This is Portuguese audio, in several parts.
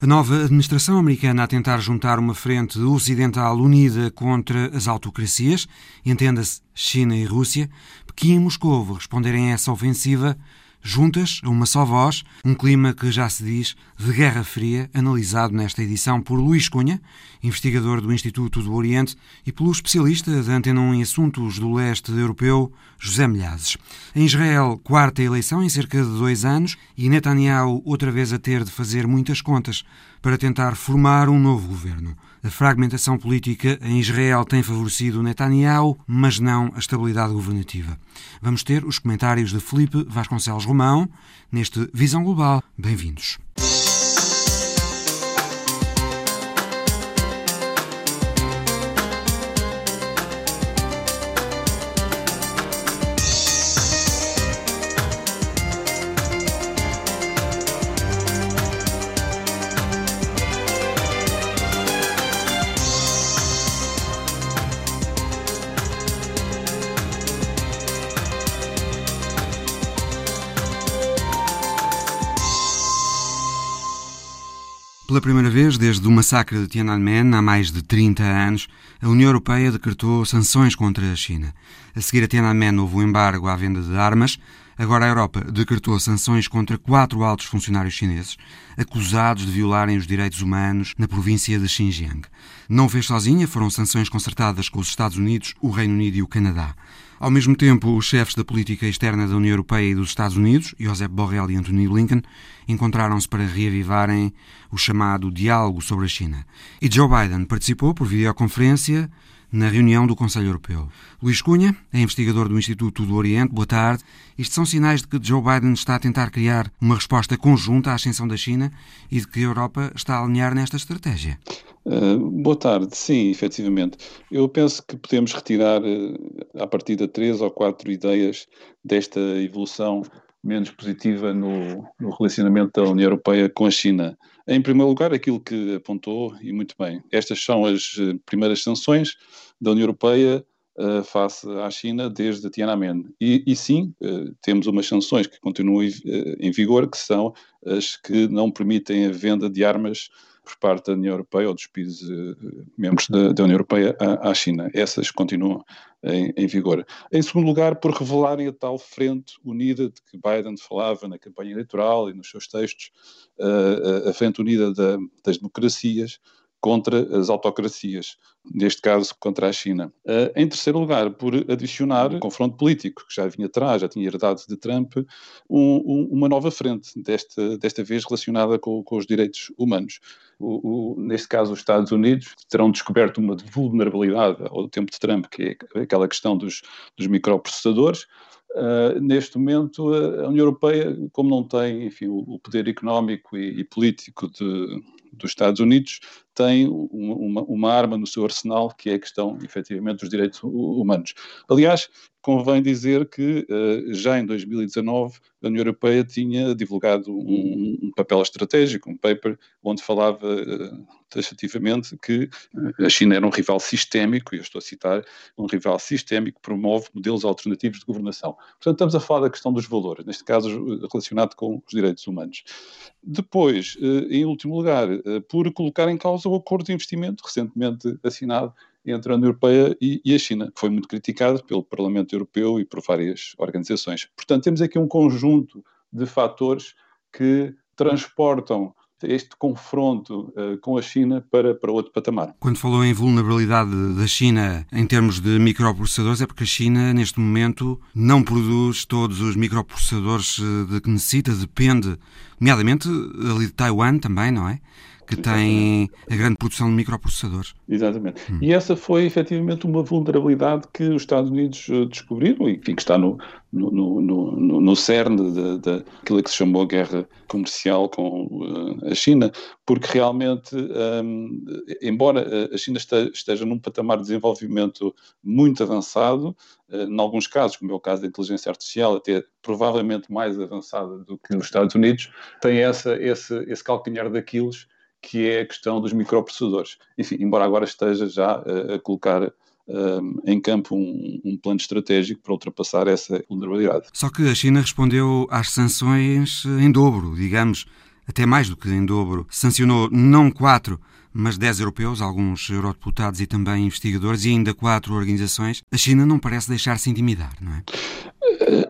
A nova administração americana a tentar juntar uma frente ocidental unida contra as autocracias, entenda-se China e Rússia, Pequim e Moscou responderem a essa ofensiva juntas, a uma só voz, um clima que já se diz de Guerra Fria, analisado nesta edição por Luís Cunha, investigador do Instituto do Oriente, e pelo especialista da Antena 1 em Assuntos do Leste Europeu, José Milhazes. Em Israel, quarta eleição em cerca de dois anos e Netanyahu outra vez a ter de fazer muitas contas para tentar formar um novo governo. A fragmentação política em Israel tem favorecido Netanyahu, mas não a estabilidade governativa. Vamos ter os comentários de Felipe Vasconcelos Romão neste Visão Global. Bem-vindos. Pela primeira vez desde o massacre de Tiananmen, há mais de 30 anos, a União Europeia decretou sanções contra a China. A seguir a Tiananmen houve um embargo à venda de armas. Agora a Europa decretou sanções contra quatro altos funcionários chineses acusados de violarem os direitos humanos na província de Xinjiang. Não fez sozinha, foram sanções concertadas com os Estados Unidos, o Reino Unido e o Canadá. Ao mesmo tempo, os chefes da política externa da União Europeia e dos Estados Unidos, Josep Borrell e Anthony Blinken, encontraram-se para reavivarem o chamado diálogo sobre a China. E Joe Biden participou por videoconferência na reunião do Conselho Europeu. Luís Cunha é investigador do Instituto do Oriente. Boa tarde. Isto são sinais de que Joe Biden está a tentar criar uma resposta conjunta à ascensão da China e de que a Europa está a alinhar nesta estratégia. Uh, boa tarde, sim, efetivamente. Eu penso que podemos retirar uh, partir de três ou quatro ideias desta evolução menos positiva no, no, relacionamento da União Europeia com a China. Em primeiro lugar, aquilo que apontou, e muito bem, estas são as uh, primeiras sanções da União Europeia uh, face à China desde Tiananmen. E, e sim, uh, temos umas sanções que continuam em vigor, que são as que não permitem a venda de armas por parte da União Europeia ou dos países uh, membros da, da, União Europeia à, à, China. Essas continuam em, em, vigor. Em segundo lugar, por revelarem a tal frente unida de que Biden falava na campanha eleitoral e nos seus textos, uh, a frente unida da, das democracias, contra as autocracias, neste caso contra a China. Uh, em terceiro lugar, por adicionar um confronto político, que já vinha atrás, já tinha herdado de Trump, um, um, uma nova frente, desta, desta vez relacionada com, com os direitos humanos. O, o, neste caso, os Estados Unidos terão descoberto uma vulnerabilidade ao tempo de Trump, que é aquela questão dos, dos microprocessadores, Uh, neste momento, a União Europeia, como não tem enfim, o, poder económico e, e político de, dos Estados Unidos, tem uma, uma, arma no seu arsenal, que é a questão, efetivamente, dos direitos humanos. Aliás, convém dizer que uh, já em 2019 a União Europeia tinha divulgado um, um papel estratégico, um paper, onde falava uh, taxativamente que a China era um rival sistémico, e eu estou a citar, um rival sistémico que promove modelos alternativos de governação. Portanto, estamos a falar da questão dos valores, neste caso relacionado com os direitos humanos. Depois, em último lugar, por colocar em causa o acordo de investimento recentemente assinado entre a União Europeia e, e, a China, que foi muito criticado pelo Parlamento Europeu e por várias organizações. Portanto, temos aqui um conjunto de fatores que transportam este confronto uh, com a China para, para outro patamar. Quando falou em vulnerabilidade da China em termos de microprocessadores, é porque a China, neste momento, não produz todos os microprocessadores eh, de que necessita, depende, nomeadamente ali de Taiwan também, não é? Que tem a grande produção de microprocessadores. Exatamente. Hum. E essa foi efetivamente uma vulnerabilidade que os Estados Unidos eh, descobriram e que está no, no, no, no, no cerne daquilo que se chamou guerra comercial com uh, a China, porque realmente, um, embora a China esteja, esteja num patamar de desenvolvimento muito avançado, uh, em alguns casos, como é o caso da inteligência artificial, até provavelmente mais avançada do que os Estados Unidos, tem essa, esse, esse calcanhar daqueles que é a questão dos microprocessadores. Enfim, embora agora esteja já a, a colocar um, em campo um, um, plano estratégico para ultrapassar essa vulnerabilidade. Só que a China respondeu às sanções em dobro, digamos. até mais do que em dobro, sancionou não quatro, mas dez europeus, alguns eurodeputados e também investigadores, e ainda quatro organizações, a China não parece deixar-se intimidar, não é?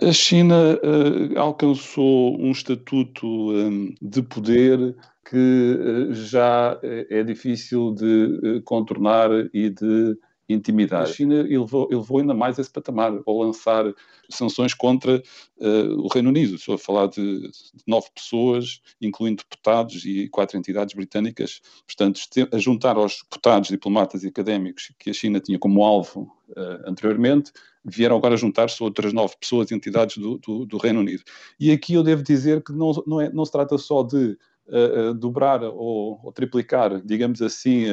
A China uh, alcançou um estatuto um, de poder que uh, já é difícil de contornar e de intimidar. A China elevou, elevou ainda mais esse patamar ao lançar sanções contra uh, o Reino Unido. Estou a falar de, de, nove pessoas, incluindo deputados e quatro entidades britânicas. Portanto, a juntar aos deputados, diplomatas e académicos que a China tinha como alvo uh, anteriormente, vieram agora juntar-se outras nove pessoas e entidades do, do, do, Reino Unido. E aqui eu devo dizer que não, não, é, não se trata só de uh, dobrar ou, ou, triplicar, digamos assim,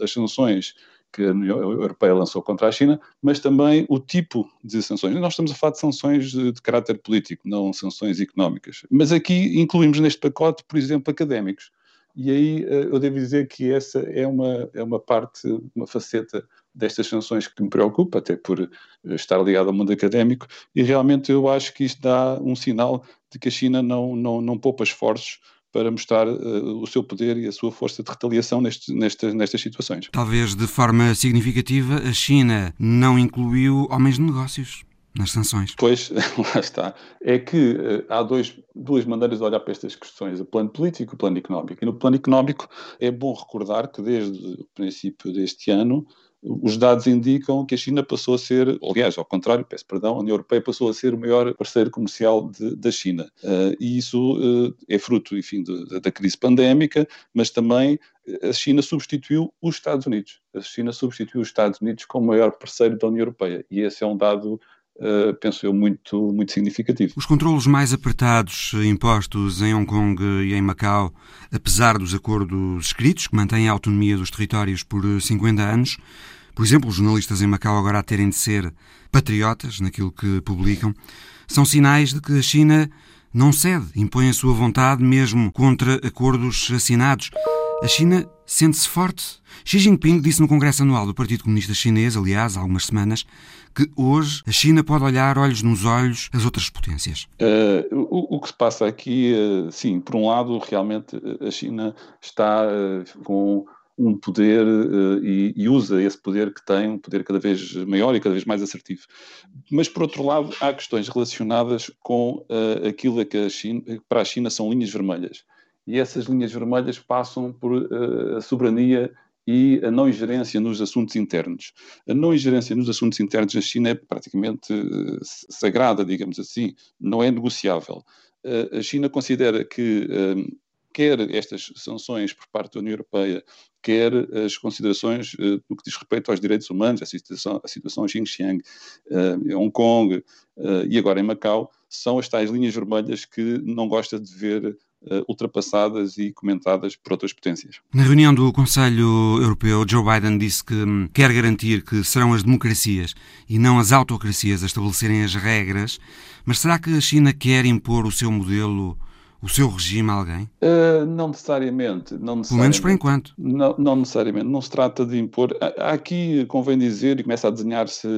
as sanções que a União Europeia lançou contra a China, mas também o tipo de sanções. Nós estamos a falar de sanções de, de caráter político, não sanções económicas. Mas aqui incluímos neste pacote, por exemplo, académicos. E aí eh, eu devo dizer que essa é uma, é uma parte, uma faceta destas sanções que me preocupa, até por estar ligado ao mundo académico, e realmente eu acho que isto dá um sinal de que a China não, não, não poupa esforços para mostrar uh, o seu poder e a sua força de retaliação neste, nestas, nestas situações. Talvez de forma significativa, a China não incluiu homens de negócios nas sanções. Pois, lá está. É que uh, há dois, duas maneiras de olhar para estas questões, o plano político e o plano económico. E no plano económico é bom recordar que desde o princípio deste ano os dados indicam que a China passou a ser, aliás, ao contrário, peço perdão, a União Europeia passou a ser o maior parceiro comercial de, da China. Uh, e isso uh, é fruto, enfim, de, da crise pandémica, mas também a China substituiu os Estados Unidos. A China substituiu os Estados Unidos como maior parceiro da União Europeia. E esse é um dado Uh, penso eu, muito, muito significativo. Os controlos mais apertados impostos em Hong Kong e em Macau, apesar dos acordos escritos que mantêm a autonomia dos territórios por 50 anos, por exemplo, os jornalistas em Macau agora a terem de ser patriotas naquilo que publicam, são sinais de que a China não cede, impõe a sua vontade mesmo contra acordos assinados. A China sente-se forte. Xi Jinping disse no Congresso Anual do Partido Comunista Chinês, aliás, há algumas semanas, que hoje a China pode olhar olhos nos olhos as outras potências. Uh, o, o, que se passa aqui, uh, sim, por um lado, realmente a China está uh, com um poder e, e, usa esse poder que tem, um poder cada vez maior e cada vez mais assertivo. Mas, por outro lado, há questões relacionadas com aquilo que a China, para a China são linhas vermelhas. E essas linhas vermelhas passam por a soberania e a não ingerência nos assuntos internos. A não ingerência nos assuntos internos da China é praticamente sagrada, digamos assim, não é negociável. A China considera que quer estas sanções por parte da União Europeia, quer as considerações no que diz respeito aos direitos humanos, a situação, situação em Xinjiang, em Hong Kong e agora em Macau, são as tais linhas vermelhas que não gosta de ver ultrapassadas e comentadas por outras potências. Na reunião do Conselho Europeu, Joe Biden disse que hum, quer garantir que serão as democracias e não as autocracias a estabelecerem as regras, mas será que a China quer impor o seu modelo o seu regime a alguém? Uh, não, necessariamente, não necessariamente. Pelo menos por enquanto. Não, não, necessariamente. Não se trata de impor. Aqui convém dizer, e começa a desenhar-se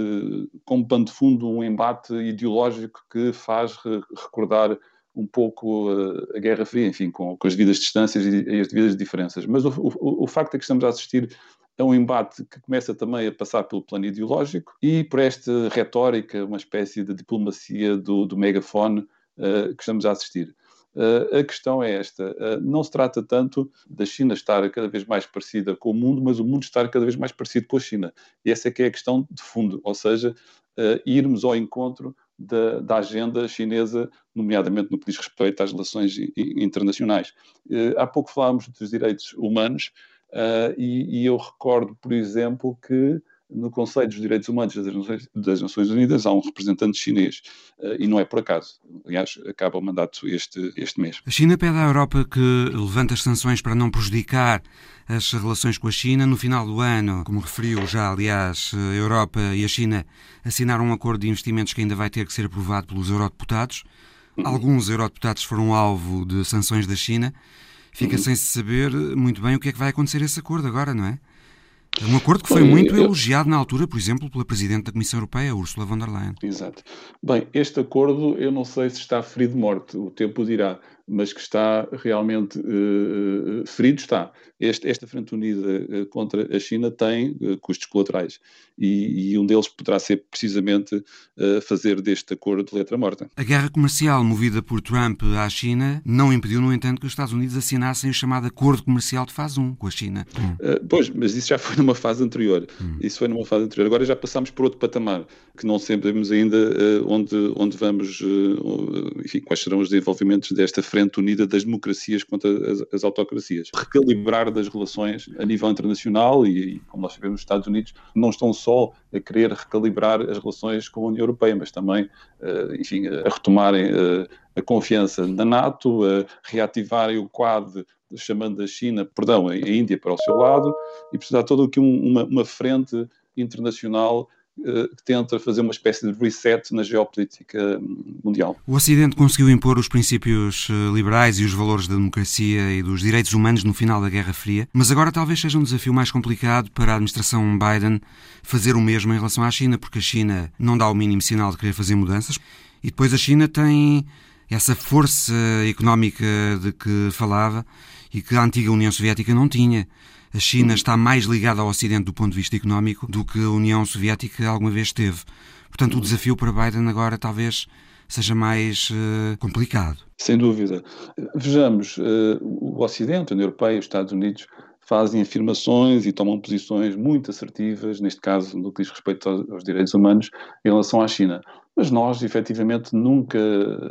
como pano de fundo, um embate ideológico que faz recordar um pouco a Guerra Fria, enfim, com, com as devidas distâncias e as devidas diferenças. Mas o, o, o facto é que estamos a assistir a um embate que começa também a passar pelo plano ideológico e por esta retórica, uma espécie de diplomacia do, do megafone uh, que estamos a assistir. Uh, a questão é esta: uh, não se trata tanto da China estar cada vez mais parecida com o mundo, mas o mundo estar cada vez mais parecido com a China. E essa é que é a questão de fundo, ou seja, irmos ao encontro da, da, agenda chinesa, nomeadamente no que diz respeito às relações internacionais. há pouco falámos dos direitos humanos e, e eu recordo, por exemplo, que no Conselho dos Direitos Humanos das Nações, das Nações Unidas há um representante chinês uh, e não é por acaso. Aliás, acaba o mandato este, este mês. A China pede à Europa que levante as sanções para não prejudicar as relações com a China. No final do ano, como referiu já, aliás, a Europa e a China assinaram um acordo de investimentos que ainda vai ter que ser aprovado pelos eurodeputados. Alguns eurodeputados foram alvo de sanções da China. Fica uhum. sem se saber muito bem o que é que vai acontecer esse acordo agora, não é? É um acordo que foi Bem, muito eu... elogiado na altura, por exemplo, pela Presidente da Comissão Europeia, Ursula von der Leyen. Exato. Bem, este acordo eu não sei se está ferido de morte, o tempo dirá, mas que está realmente uh, ferido, está. Este, esta frente unida uh, contra a China tem uh, custos colaterais e, e, um deles poderá ser precisamente fazer deste acordo letra morta. A guerra comercial movida por Trump à China não impediu, no entanto, que os Estados Unidos assinassem o chamado Acordo Comercial de Fase 1 com a China. pois, mas isso já foi numa fase anterior. Hum. Isso foi numa fase anterior. Agora já passamos por outro patamar, que não sabemos ainda onde, onde vamos, enfim, quais serão os desenvolvimentos desta frente frente unida das democracias contra as, as autocracias. Recalibrar das relações a nível internacional e, e, como nós sabemos, os Estados Unidos não estão só a querer recalibrar as relações com a União Europeia, mas também, uh, enfim, a retomarem uh, a confiança na NATO, a reativarem o Quad chamando a China, perdão, a Índia para o seu lado, e precisar toda aqui uma, uma frente internacional eh, que tenta fazer uma espécie de reset na geopolítica mundial. O Ocidente conseguiu impor os princípios eh, liberais e os valores da democracia e dos direitos humanos no final da Guerra Fria, mas agora talvez seja um desafio mais complicado para a administração Biden fazer o mesmo em relação à China, porque a China não dá o mínimo sinal de querer fazer mudanças e depois a China tem essa força económica de que falava e que a antiga União Soviética não tinha. A China está mais ligada ao Ocidente do ponto de vista económico do que a União Soviética alguma vez teve. Portanto, o desafio para Biden agora talvez seja mais uh, complicado. Sem dúvida. Vejamos, uh, o Ocidente, a União Europeia, os Estados Unidos fazem afirmações e tomam posições muito assertivas, neste caso no que diz respeito aos, aos direitos humanos, em relação à China. Mas nós, efetivamente, nunca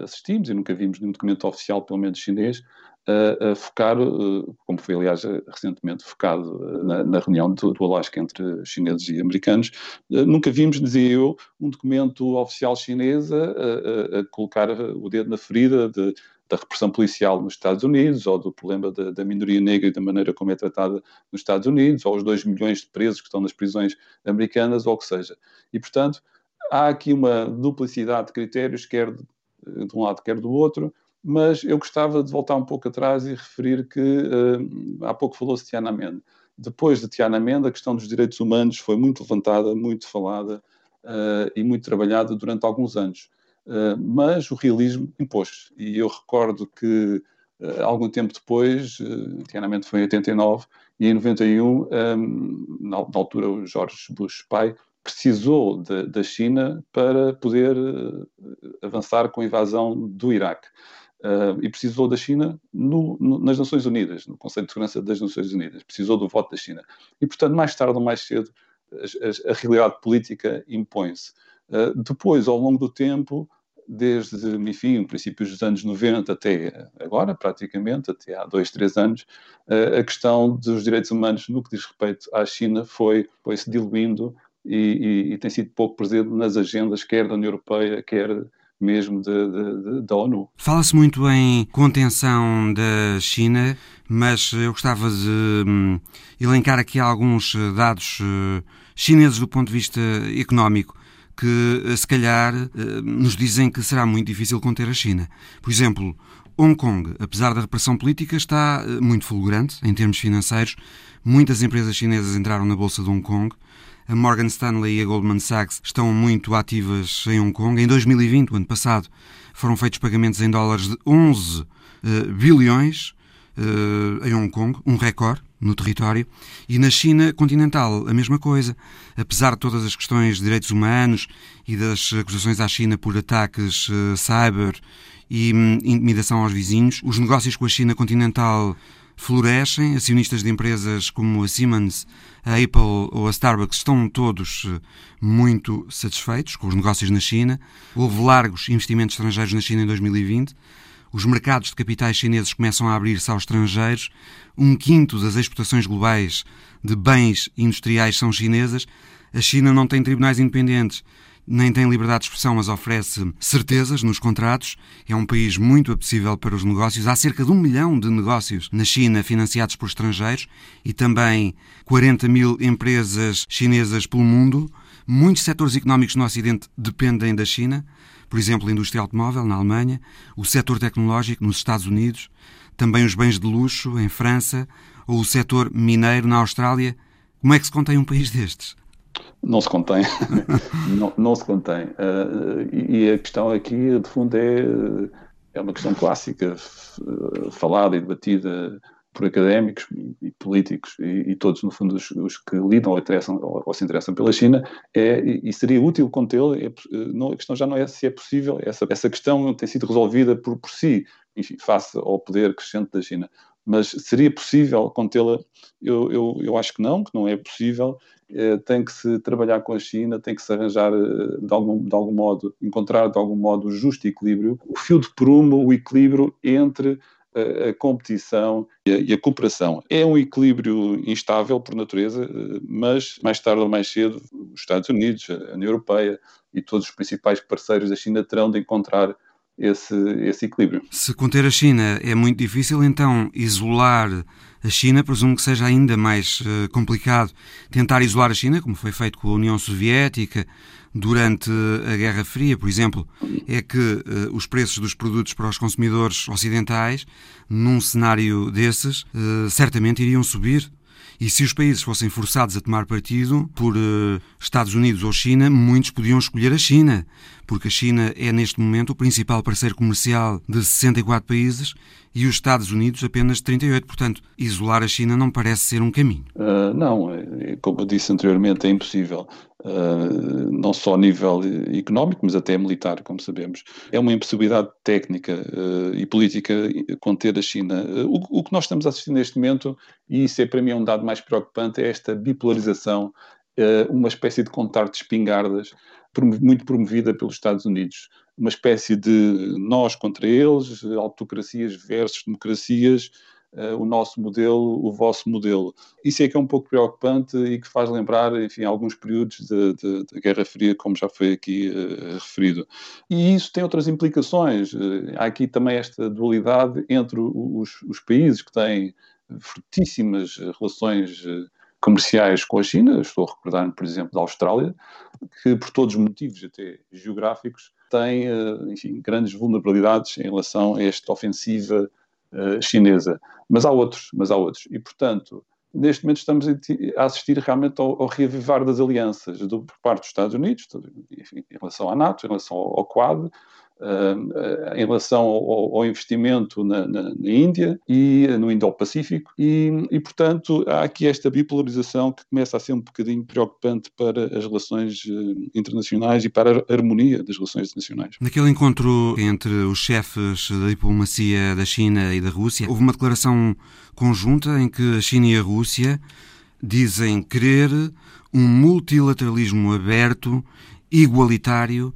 assistimos e nunca vimos nenhum documento oficial, pelo menos chinês, a, a focar, eh, como foi aliás recentemente focado eh, na, na reunião do, do, Alasca entre chineses e americanos, eh, nunca vimos, dizia eu, um documento oficial chinês a, a, a colocar o dedo na ferida de, da repressão policial nos Estados Unidos, ou do problema da, da, minoria negra e da maneira como é tratada nos Estados Unidos, ou os 2 milhões de presos que estão nas prisões americanas, ou o que seja. E, portanto, há aqui uma duplicidade de critérios, quer de, de um lado, quer do outro, mas eu gostava de voltar um pouco atrás e referir que uh, há pouco falou-se de Tiananmen. Depois de Tiananmen, a questão dos direitos humanos foi muito levantada, muito falada uh, e muito trabalhada durante alguns anos. Uh, mas o realismo impôs. E eu recordo que, algum tempo depois, uh, Tiananmen foi em 89, e em 91, um, na, na, altura, o George Bush pai precisou da China para poder avançar com a invasão do Iraque uh, e precisou da China no, no, nas Nações Unidas, no Conselho de Segurança das Nações Unidas, precisou do voto da China. E, portanto, mais tarde ou mais cedo, a, a, realidade política impõe-se. Uh, depois, ao longo do tempo, desde, enfim, princípios dos anos 90 até agora, praticamente, até há dois, três anos, uh, a questão dos direitos humanos no que diz respeito à China foi, foi se diluindo e, e, e tem sido pouco presente nas agendas, quer da União Europeia, quer mesmo da ONU. Fala-se muito em contenção da China, mas eu gostava de hum, elencar aqui alguns eh, dados uh, chineses do ponto de vista económico que, uh, se calhar, nos dizem que será muito difícil conter a China. Por exemplo, Hong Kong, apesar da repressão política, está muito fulgurante em termos financeiros. Muitas empresas chinesas entraram na bolsa de Hong Kong. A Morgan Stanley e a Goldman Sachs estão muito ativas em Hong Kong. Em 2020, o ano passado, foram feitos pagamentos em dólares de 11 uh, eh, bilhões uh, em Hong Kong, um recorde no território. E na China continental, a mesma coisa. Apesar de todas as questões de direitos humanos e das acusações à China por ataques uh, cyber e um, intimidação aos vizinhos, os negócios com a China continental florescem. Acionistas de empresas como a Siemens, a Apple ou a Starbucks estão todos eh, muito satisfeitos com os negócios na China. Houve largos investimentos estrangeiros na China em 2020. Os mercados de capitais chineses começam a abrir-se aos estrangeiros. Um quinto das exportações globais de bens industriais são chinesas. A China não tem tribunais independentes nem tem liberdade de expressão, mas oferece certezas nos contratos. É um país muito apetecível para os negócios. Há cerca de um milhão de negócios na China financiados por estrangeiros e também 40 mil empresas chinesas pelo mundo. Muitos setores económicos no Ocidente dependem da China, por exemplo, a indústria automóvel na Alemanha, o setor tecnológico nos Estados Unidos, também os bens de luxo em França ou o setor mineiro na Austrália. Como é que se contém um país destes? Não se contém. não, não, se contém. Uh, e a questão aqui, de fundo, é, é uma questão clássica, falada e debatida por académicos e políticos e, e todos, no fundo, os, os, que lidam ou, interessam, ou, ou, se interessam pela China, é, e, seria útil contê-lo. É, a questão já não é se é possível, essa, essa questão tem sido resolvida por, por si, enfim, face ao poder crescente da China. Mas seria possível contê-la? Eu, eu, eu acho que não, que não é possível. É, tem que se trabalhar com a China, tem que se arranjar eh, de algum, de algum modo, encontrar de algum modo o justo equilíbrio, o fio de prumo, o equilíbrio entre a, a competição e a, cooperação. É um equilíbrio instável por natureza, mas mais tarde ou mais cedo os Estados Unidos, a União Europeia e todos os principais parceiros da China terão de encontrar esse, esse equilíbrio. Se conter a China é muito difícil, então isolar a China presumo que seja ainda mais uh, complicado. Tentar isolar a China, como foi feito com a União Soviética, durante a Guerra Fria, por exemplo, é que uh, os preços dos produtos para os consumidores ocidentais, num cenário desses, uh, certamente iriam subir. E se os países fossem forçados a tomar partido por uh, Estados Unidos ou China, muitos podiam escolher a China, porque a China é neste momento o principal parceiro comercial de 64 países e os Estados Unidos apenas 38. Portanto, isolar a China não parece ser um caminho. Uh, não, é, como eu disse anteriormente, é impossível. Uh, não só a nível económico, mas até militar, como sabemos. É uma impossibilidade técnica uh, e política conter a China. Uh, o, o, que nós estamos a assistir neste momento, e isso é para mim um dado mais preocupante, é esta bipolarização, uma espécie de contar de espingardas, muito promovida pelos Estados Unidos. Uma espécie de nós contra eles, autocracias versus democracias, uh, o nosso modelo, o vosso modelo. Isso é que é um pouco preocupante e que faz lembrar, enfim, alguns períodos da Guerra Fria, como já foi aqui uh, referido. E isso tem outras implicações. Uh, há aqui também esta dualidade entre os, os países que têm fortíssimas relações comerciais com a China. Estou a recordar-me, por exemplo, da Austrália, que por todos os motivos, até geográficos, tem enfim, grandes vulnerabilidades em relação a esta ofensiva uh, chinesa. Mas há outros, mas há outros. E, portanto, neste momento estamos a assistir realmente ao, ao reavivar das alianças do, por parte dos Estados Unidos, enfim, em relação à NATO, em relação ao, ao Quad, em relação ao, ao investimento na, na, na, Índia e no Indo-Pacífico e, e, portanto, há aqui esta bipolarização que começa a ser um bocadinho preocupante para as relações uh, internacionais e para a harmonia das relações internacionais. Naquele encontro entre os chefes da diplomacia da China e da Rússia, houve uma declaração conjunta em que a China e a Rússia dizem querer um multilateralismo aberto, igualitário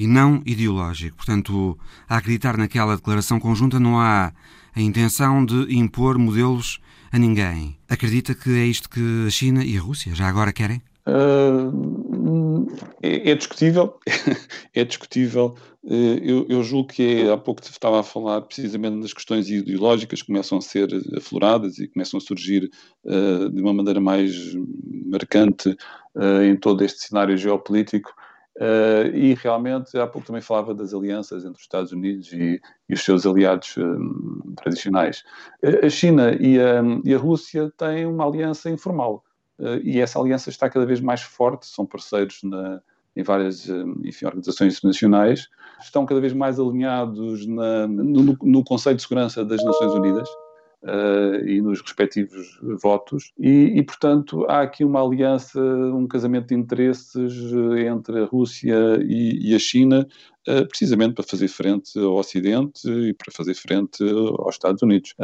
e não ideológico. Portanto, a acreditar naquela declaração conjunta não há a intenção de impor modelos a ninguém. Acredita que é isto que a China e a Rússia já agora querem? Uh, é, é, discutível, é discutível. Uh, eu, eu, julgo que é, há pouco estava a falar precisamente das questões ideológicas que começam a ser afloradas e começam a surgir uh, de uma maneira mais marcante uh, em todo este cenário geopolítico. Uh, e realmente, há pouco também falava das alianças entre os Estados Unidos e, e os seus aliados um, tradicionais. Uh, a China e a, e a, Rússia têm uma aliança informal uh, e essa aliança está cada vez mais forte, são parceiros na, em várias enfim, organizações internacionais, estão cada vez mais alinhados na, no, no Conselho de Segurança das Nações Unidas uh, e nos respectivos votos, e, e, portanto há aqui uma aliança, um casamento de interesses eh, entre a Rússia e, e a China, uh, precisamente para fazer frente ao Ocidente e para fazer frente aos Estados Unidos.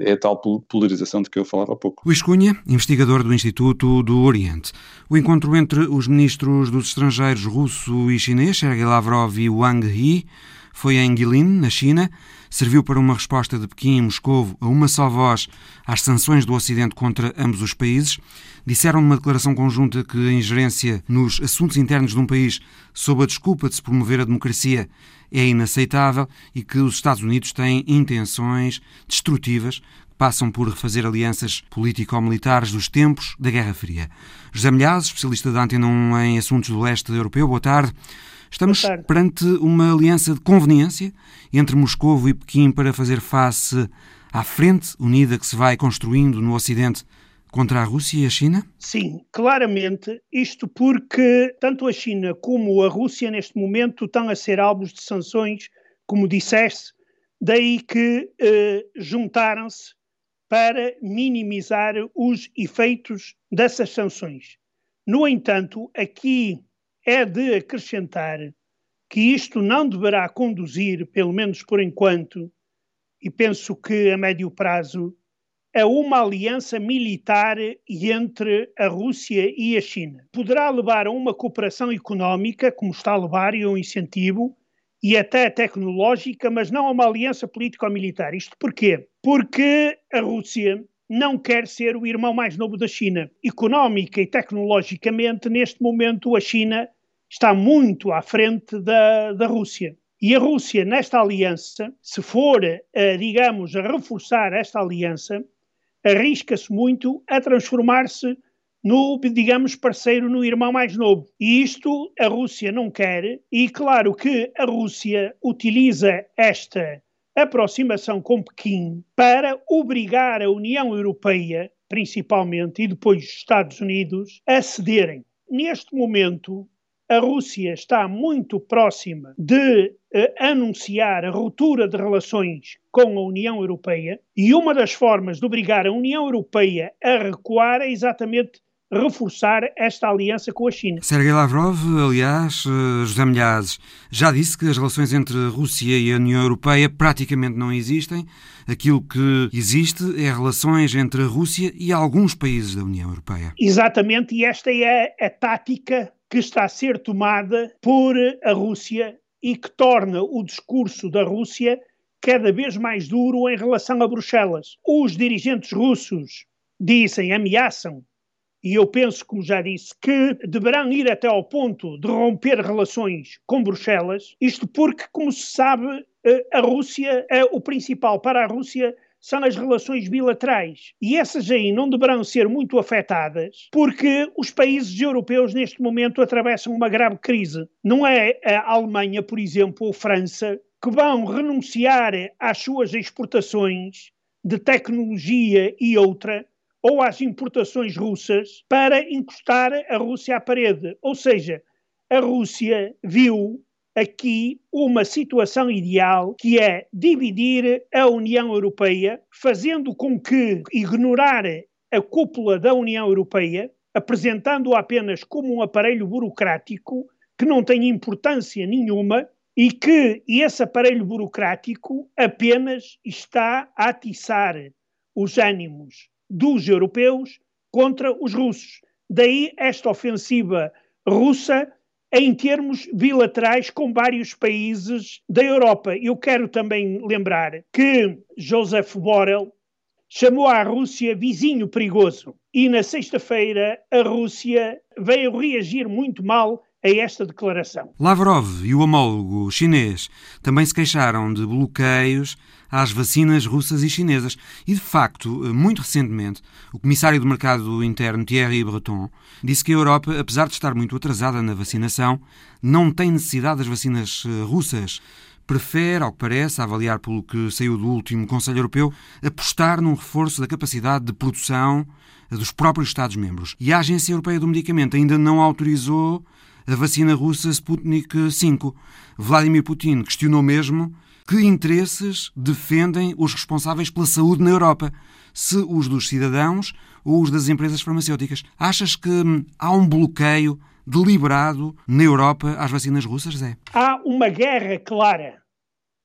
É a tal polarização de que eu falava há pouco. Luís Cunha, investigador do Instituto do Oriente. O encontro entre os ministros dos estrangeiros russo e chinês, Sergei Lavrov e Wang Yi, foi em Guilin, na China, serviu para uma resposta de Pequim e Moscovo a uma só voz às sanções do Ocidente contra ambos os países. Disseram numa declaração conjunta que a ingerência nos assuntos internos de um país, sob a desculpa de se promover a democracia, é inaceitável e que os Estados Unidos têm intenções destrutivas que passam por refazer alianças político-militares dos tempos da Guerra Fria. José Milhazes, especialista da Antena 1 em assuntos do leste europeu, boa tarde. Estamos perante uma aliança de conveniência entre Moscou e Pequim para fazer face à frente unida que se vai construindo no Ocidente contra a Rússia e a China? Sim, claramente. Isto porque tanto a China como a Rússia neste momento estão a ser alvos de sanções, como disseste, daí que eh, juntaram-se para minimizar os efeitos dessas sanções. No entanto, aqui é de acrescentar que isto não deverá conduzir, pelo menos por enquanto, e penso que a médio prazo, a uma aliança militar entre a Rússia e a China. Poderá levar a uma cooperação económica, como está a levar, e um incentivo, e até tecnológica, mas não a uma aliança político-militar. Isto porquê? Porque a Rússia não quer ser o irmão mais novo da China. Económica e tecnologicamente, neste momento, a China está muito à frente da, da Rússia. E a Rússia, nesta aliança, se for, uh, digamos, a reforçar esta aliança, arrisca-se muito a transformar-se no, digamos, parceiro, no irmão mais novo. E isto a Rússia não quer, e claro que a Rússia utiliza esta aproximação com Pequim para obrigar a União Europeia, principalmente, e depois os Estados Unidos, a cederem. Neste momento, a Rússia está muito próxima de eh, anunciar a ruptura de relações com a União Europeia e uma das formas de obrigar a União Europeia a recuar é exatamente reforçar esta aliança com a China. Sergei Lavrov, aliás, eh, José Milhazes, já disse que as relações entre a Rússia e a União Europeia praticamente não existem. Aquilo que existe é relações entre a Rússia e alguns países da União Europeia. Exatamente, e esta é a, a tática que está a ser tomada por a Rússia e que torna o discurso da Rússia cada vez mais duro em relação a Bruxelas. Os dirigentes russos dizem, ameaçam e eu penso, como já disse, que deverão ir até ao ponto de romper relações com Bruxelas, isto porque, como se sabe, eh, a Rússia, é o principal para a Rússia são as relações bilaterais. E essas aí não deverão ser muito afetadas, porque os países europeus neste momento atravessam uma grave crise. Não é a Alemanha, por exemplo, ou França, que vão renunciar às suas exportações de tecnologia e outra ou às importações russas para encostar a Rússia à parede. Ou seja, a Rússia viu aqui uma situação ideal que é dividir a União Europeia, fazendo com que ignorar a cúpula da União Europeia, apresentando-a apenas como um aparelho burocrático que não tem importância nenhuma e que esse aparelho burocrático apenas está a atiçar os ânimos dos europeus contra os russos. Daí esta ofensiva russa em termos bilaterais com vários países da Europa. Eu quero também lembrar que Joseph Borrell chamou a Rússia vizinho perigoso e na sexta-feira a Rússia veio reagir muito mal a esta declaração. Lavrov e o homólogo chinês também se queixaram de bloqueios às vacinas russas e chinesas. E, de facto, muito recentemente, o comissário do mercado interno Thierry Breton disse que a Europa, apesar de estar muito atrasada na vacinação, não tem necessidade das vacinas eh, russas. Prefere, ao que parece, avaliar pelo que saiu do último Conselho Europeu, apostar num reforço da capacidade de produção dos próprios Estados-membros. E a Agência Europeia do Medicamento ainda não autorizou a vacina russa Sputnik V. Vladimir Putin questionou mesmo que interesses defendem os responsáveis pela saúde na Europa, se os dos cidadãos ou os das empresas farmacêuticas. Achas que hum, há um bloqueio deliberado na Europa às vacinas russas, Zé? Há uma guerra clara.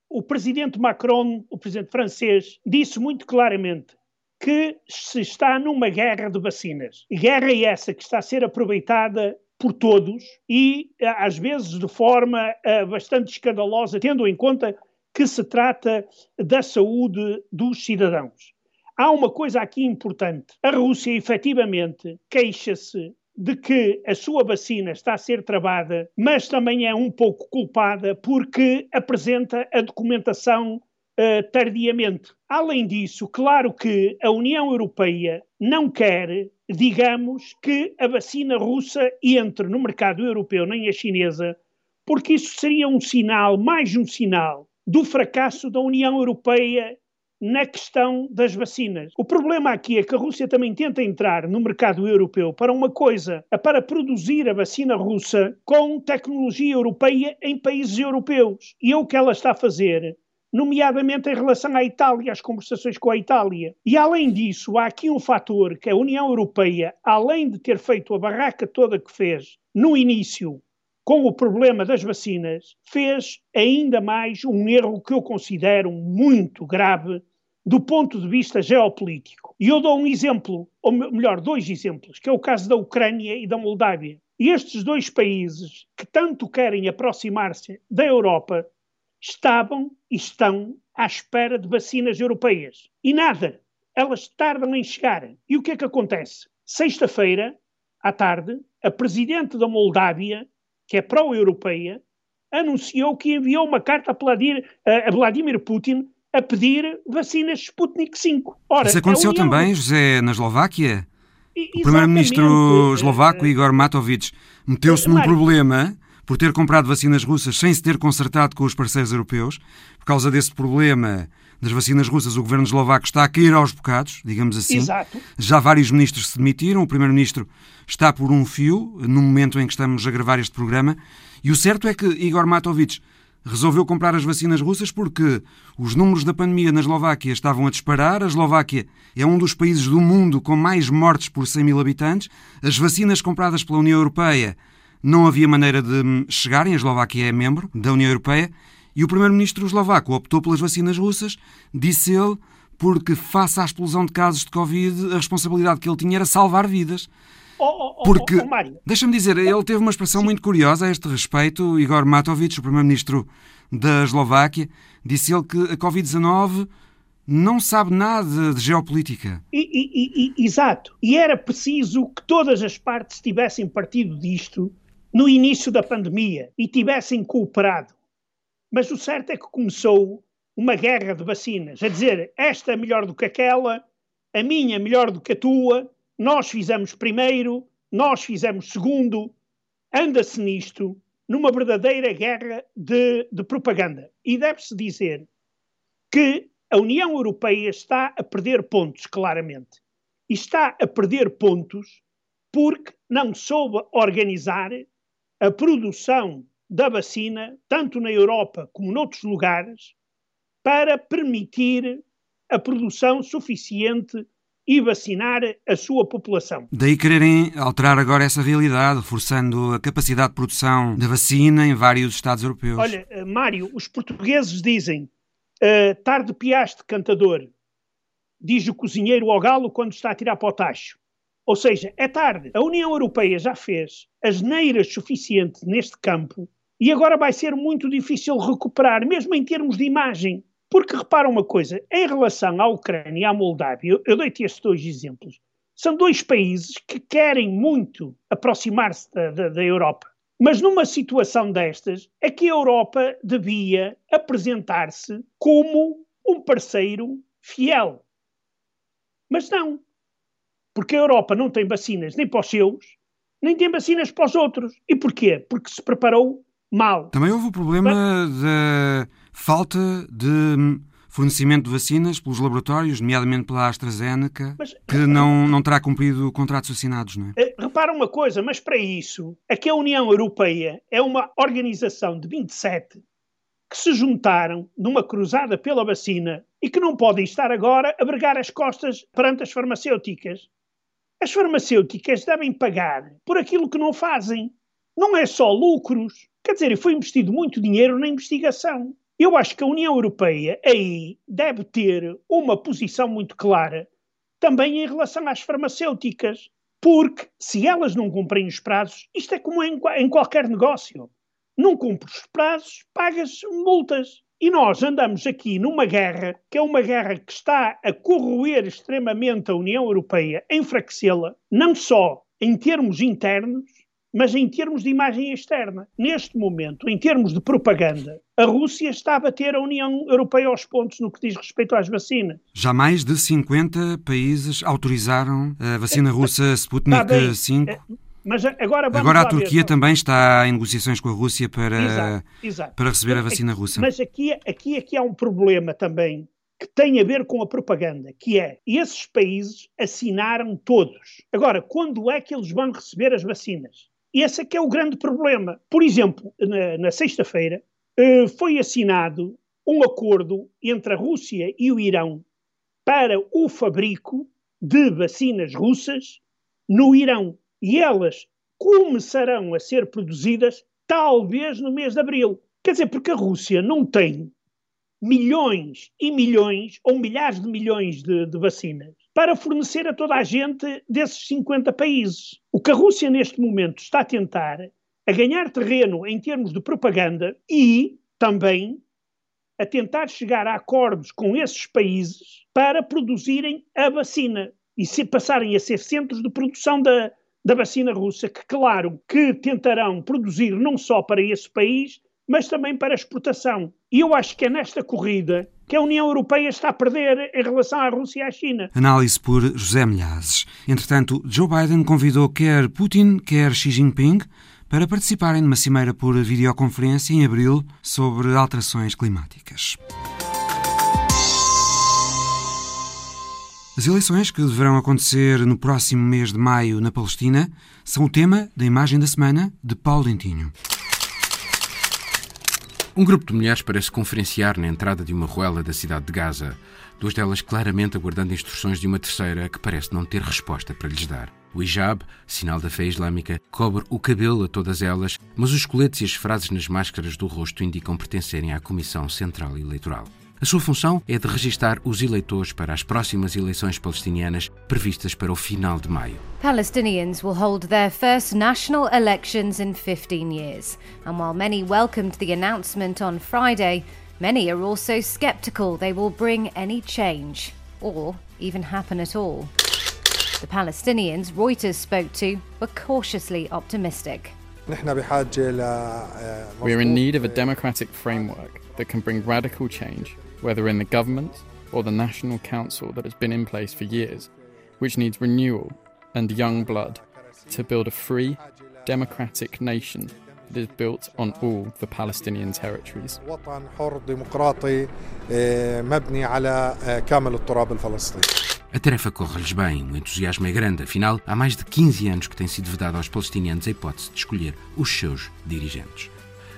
O presidente Macron, o presidente francês, disse muito claramente que se está numa guerra de vacinas. Guerra essa que está a ser aproveitada por todos e, às vezes, de forma uh, bastante escandalosa, tendo em conta que se trata da saúde dos cidadãos. Há uma coisa aqui importante. A Rússia, efetivamente, queixa-se de que a sua vacina está a ser travada, mas também é um pouco culpada porque apresenta a documentação uh, tardiamente. Além disso, claro que a União Europeia não quer, digamos, que a vacina russa entre no mercado europeu nem a chinesa, porque isso seria um sinal, mais um sinal, do fracasso da União Europeia na questão das vacinas. O problema aqui é que a Rússia também tenta entrar no mercado europeu para uma coisa, para produzir a vacina russa com tecnologia europeia em países europeus. E é o que ela está a fazer nomeadamente em relação à Itália, às conversações com a Itália. E além disso, há aqui um fator que a União Europeia, além de ter feito a barraca toda que fez no início com o problema das vacinas, fez ainda mais um erro que eu considero muito grave do ponto de vista geopolítico. E eu dou um exemplo, ou melhor, dois exemplos, que é o caso da Ucrânia e da Moldávia. E estes dois países, que tanto querem aproximar-se da Europa, estavam e estão à espera de vacinas europeias. E nada. Elas tardam em chegar. E o que é que acontece? Sexta-feira, à tarde, a presidente da Moldávia, que é pró-europeia, anunciou que enviou uma carta a Vladimir, Putin a pedir vacinas Sputnik 5. Ora, Isso aconteceu União... também, José, na Eslováquia? O primeiro-ministro eslovaco, Igor Matovic, meteu-se num problema por ter comprado vacinas russas sem se ter consertado com os parceiros europeus. Por causa desse problema das vacinas russas, o governo eslovaco está a cair aos bocados, digamos assim. Exato. Já vários ministros se demitiram, o primeiro-ministro está por um fio, no momento em que estamos a gravar este programa, e o certo é que Igor Matovic resolveu comprar as vacinas russas porque os números da pandemia na Eslováquia estavam a disparar. A Eslováquia é um dos países do mundo com mais mortes por 100 mil habitantes. As vacinas compradas pela União Europeia não havia maneira de chegarem, a Eslováquia é membro da União Europeia, e o primeiro-ministro eslovaco optou pelas vacinas russas, disse ele, porque face à explosão de casos de Covid, a responsabilidade que ele tinha era salvar vidas. Oh, oh, oh, porque, oh, oh, deixa-me dizer, ele teve uma expressão Sim. muito curiosa a este respeito. Igor Matovic, o primeiro-ministro da Eslováquia, disse ele que a Covid-19 não sabe nada de geopolítica. E, e, e, exato. E era preciso que todas as partes tivessem partido disto no início da pandemia e tivessem cooperado. Mas o certo é que começou uma guerra de vacinas, a dizer esta é melhor do que aquela, a minha é melhor do que a tua, nós fizemos primeiro, nós fizemos segundo, anda-se nisto numa verdadeira guerra de, de propaganda. E deve-se dizer que a União Europeia está a perder pontos, claramente. E está a perder pontos porque não soube organizar a produção da vacina, tanto na Europa como noutros lugares, para permitir a produção suficiente e vacinar a sua população. Daí quererem alterar agora essa realidade, forçando a capacidade de produção da vacina em vários Estados europeus. Olha, eh, Mário, os portugueses dizem uh, tarde piaste cantador, diz o cozinheiro ao galo quando está a tirar para o tacho. Ou seja, é tarde. A União Europeia já fez as neiras suficientes neste campo e agora vai ser muito difícil recuperar, mesmo em termos de imagem. Porque repara uma coisa, em relação à Ucrânia e à Moldávia, eu, eu dei-te estes dois exemplos, são dois países que querem muito aproximar-se da, da, da Europa. Mas numa situação destas, é que a Europa devia apresentar-se como um parceiro fiel. Mas não porque a Europa não tem vacinas nem para os seus, nem tem vacinas para os outros. E porquê? Porque se preparou mal. Também houve o problema Mas... da falta de fornecimento de vacinas pelos laboratórios, nomeadamente pela AstraZeneca, mas, que não, não terá cumprido contratos assinados, não é? Eh, repara uma coisa, mas para isso, é que a União Europeia é uma organização de 27 que se juntaram numa cruzada pela vacina e que não podem estar agora a bregar as costas perante as farmacêuticas as farmacêuticas devem pagar por aquilo que não fazem. Não é só lucros. Quer dizer, foi investido muito dinheiro na investigação. Eu acho que a União Europeia aí deve ter uma posição muito clara também em relação às farmacêuticas. Porque se elas não cumprem os prazos, isto é como em, em qualquer negócio. Não cumpres os prazos, pagas multas. E nós andamos aqui numa guerra, que é uma guerra que está a corroer extremamente a União Europeia, a enfraquecê-la, não só em termos internos, mas em termos de imagem externa. Neste momento, em termos de propaganda, a Rússia está a bater a União Europeia aos pontos no que diz respeito às vacinas. Já mais de 50 países autorizaram a vacina russa Sputnik 5 mas agora Agora a Turquia ver, também está em negociações com a Rússia para, exato, exato. para receber a vacina russa. Mas aqui, aqui, aqui há um problema também que tem a ver com a propaganda, que é esses países assinaram todos. Agora, quando é que eles vão receber as vacinas? Esse é que é o grande problema. Por exemplo, na, na sexta-feira uh, foi assinado um acordo entre a Rússia e o Irão para o fabrico de vacinas russas no Irão. E elas começarão a ser produzidas talvez no mês de abril. Quer dizer, porque a Rússia não tem milhões e milhões ou milhares de milhões de, de, vacinas para fornecer a toda a gente desses 50 países. O que a Rússia neste momento está a tentar a ganhar terreno em termos de propaganda e também a tentar chegar a acordos com esses países para produzirem a vacina e se passarem a ser centros de produção da, da vacina russa, que claro que tentarão produzir não só para esse país, mas também para exportação. E eu acho que é nesta corrida que a União Europeia está a perder em relação à Rússia e à China. Análise por José Milhazes. Entretanto, Joe Biden convidou quer Putin, quer Xi Jinping para participarem numa cimeira por videoconferência em abril sobre alterações climáticas. As eleições que deverão acontecer no próximo mês de maio na Palestina são o tema da imagem da semana de Paulo Dentinho. Um grupo de mulheres parece conferenciar na entrada de uma ruela da cidade de Gaza, duas delas claramente aguardando instruções de uma terceira que parece não ter resposta para lhes dar. O hijab, sinal da fé islâmica, cobre o cabelo a todas elas, mas os coletes e as frases nas máscaras do rosto indicam pertencerem à Comissão Central Eleitoral. A sua função é de registar os eleitores para as próximas eleições palestinianas previstas para o final de maio. Palestinians will hold their first national elections in 15 years. And while many welcomed the announcement on Friday, many are also skeptical they will bring any change or even happen at all. The Palestinians Reuters spoke to were cautiously optimistic. We are in need of a democratic framework that can bring radical change whether in the government or the National Council that has been in place for years, which needs renewal and young blood to build a free, democratic nation that is built on all the Palestinian territories. A tarefa corre-lhes bem, o entusiasmo é grande, afinal, há mais de 15 anos que tem sido vedado aos palestinianos a hipótese de escolher os seus dirigentes.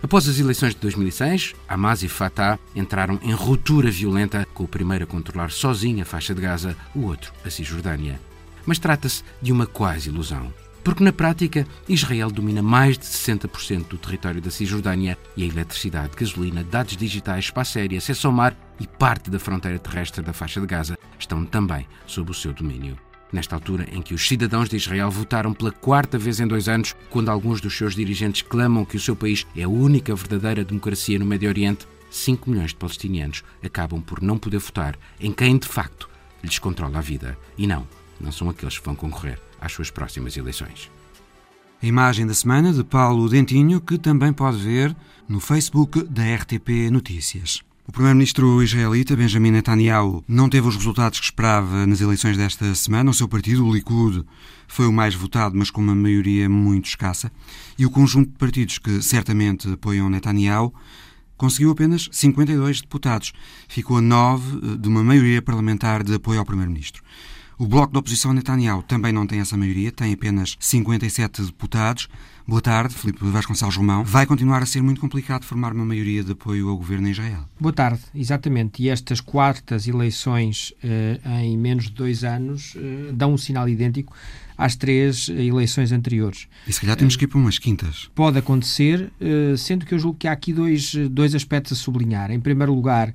Após as eleições de 2006, Hamas e Fatah entraram em ruptura violenta, com o primeiro a controlar sozinho a faixa de Gaza, o outro a Cisjordânia. Mas trata-se de uma quase ilusão. Porque na prática, Israel domina mais de 60% do território da Cisjordânia e a eletricidade, gasolina, dados digitais, espaço aéreo, acesso ao mar e parte da fronteira terrestre da faixa de Gaza estão também sob o seu domínio nesta altura em que os cidadãos de Israel votaram pela quarta vez em dois anos, quando alguns dos seus dirigentes clamam que o seu país é a única verdadeira democracia no Médio Oriente, 5 milhões de palestinianos acabam por não poder votar em quem de facto lhes controla a vida. E não, não são aqueles que vão concorrer às suas próximas eleições. A imagem da semana de Paulo Dentinho, que também pode ver no Facebook da RTP Notícias. O primeiro-ministro israelita Benjamin Netanyahu não teve os resultados que esperava nas eleições desta semana. O seu partido, o Likud, foi o mais votado, mas com uma maioria muito escassa. E o conjunto de partidos que certamente apoiam Netanyahu conseguiu apenas 52 deputados. Ficou a 9 de uma maioria parlamentar de apoio ao primeiro-ministro. O bloco da oposição Netanyahu também não tem essa maioria, tem apenas 57 deputados. Boa tarde, Filipe Vasconcelos Romão. Vai continuar a ser muito complicado formar uma maioria de apoio ao governo em Israel? Boa tarde, exatamente. E estas quartas eleições eh, em menos de dois anos eh, dão um sinal idêntico às três eleições anteriores. E se calhar temos que ir para umas quintas. Pode acontecer, eh, sendo que eu julgo que há aqui dois, dois aspectos a sublinhar. Em primeiro lugar,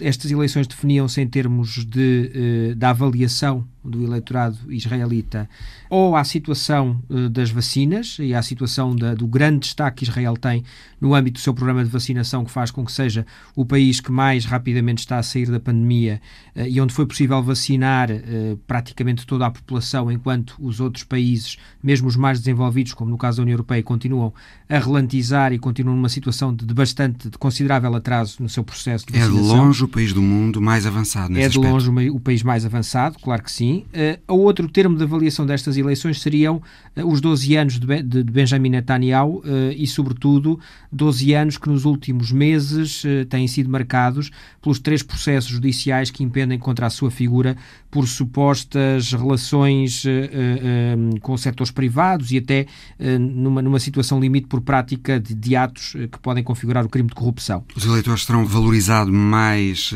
estas eleições definiam-se em termos de, eh, da avaliação do eleitorado israelita ou à situação uh, das vacinas e à situação da, do grande destaque que Israel tem no âmbito do seu programa de vacinação, que faz com que seja o país que mais rapidamente está a sair da pandemia uh, e onde foi possível vacinar uh, praticamente toda a população, enquanto os outros países, mesmo os mais desenvolvidos, como no caso da União Europeia, continuam a relantizar e continuam numa situação de, de bastante, de considerável atraso no seu processo de vacinação. É de longe o país do mundo mais avançado nesse É de aspecto. longe o, o país mais avançado, claro que sim, bem. O outro termo de avaliação destas eleições seriam uh, os 12 anos de, de, de Benjamin Netanyahu uh, e, sobretudo, 12 anos que nos últimos meses têm sido marcados pelos três processos judiciais que impendem contra a sua figura por supostas relações com setores privados e até numa, numa situação limite por prática de, de atos que podem configurar o crime de corrupção. Os eleitores terão valorizado mais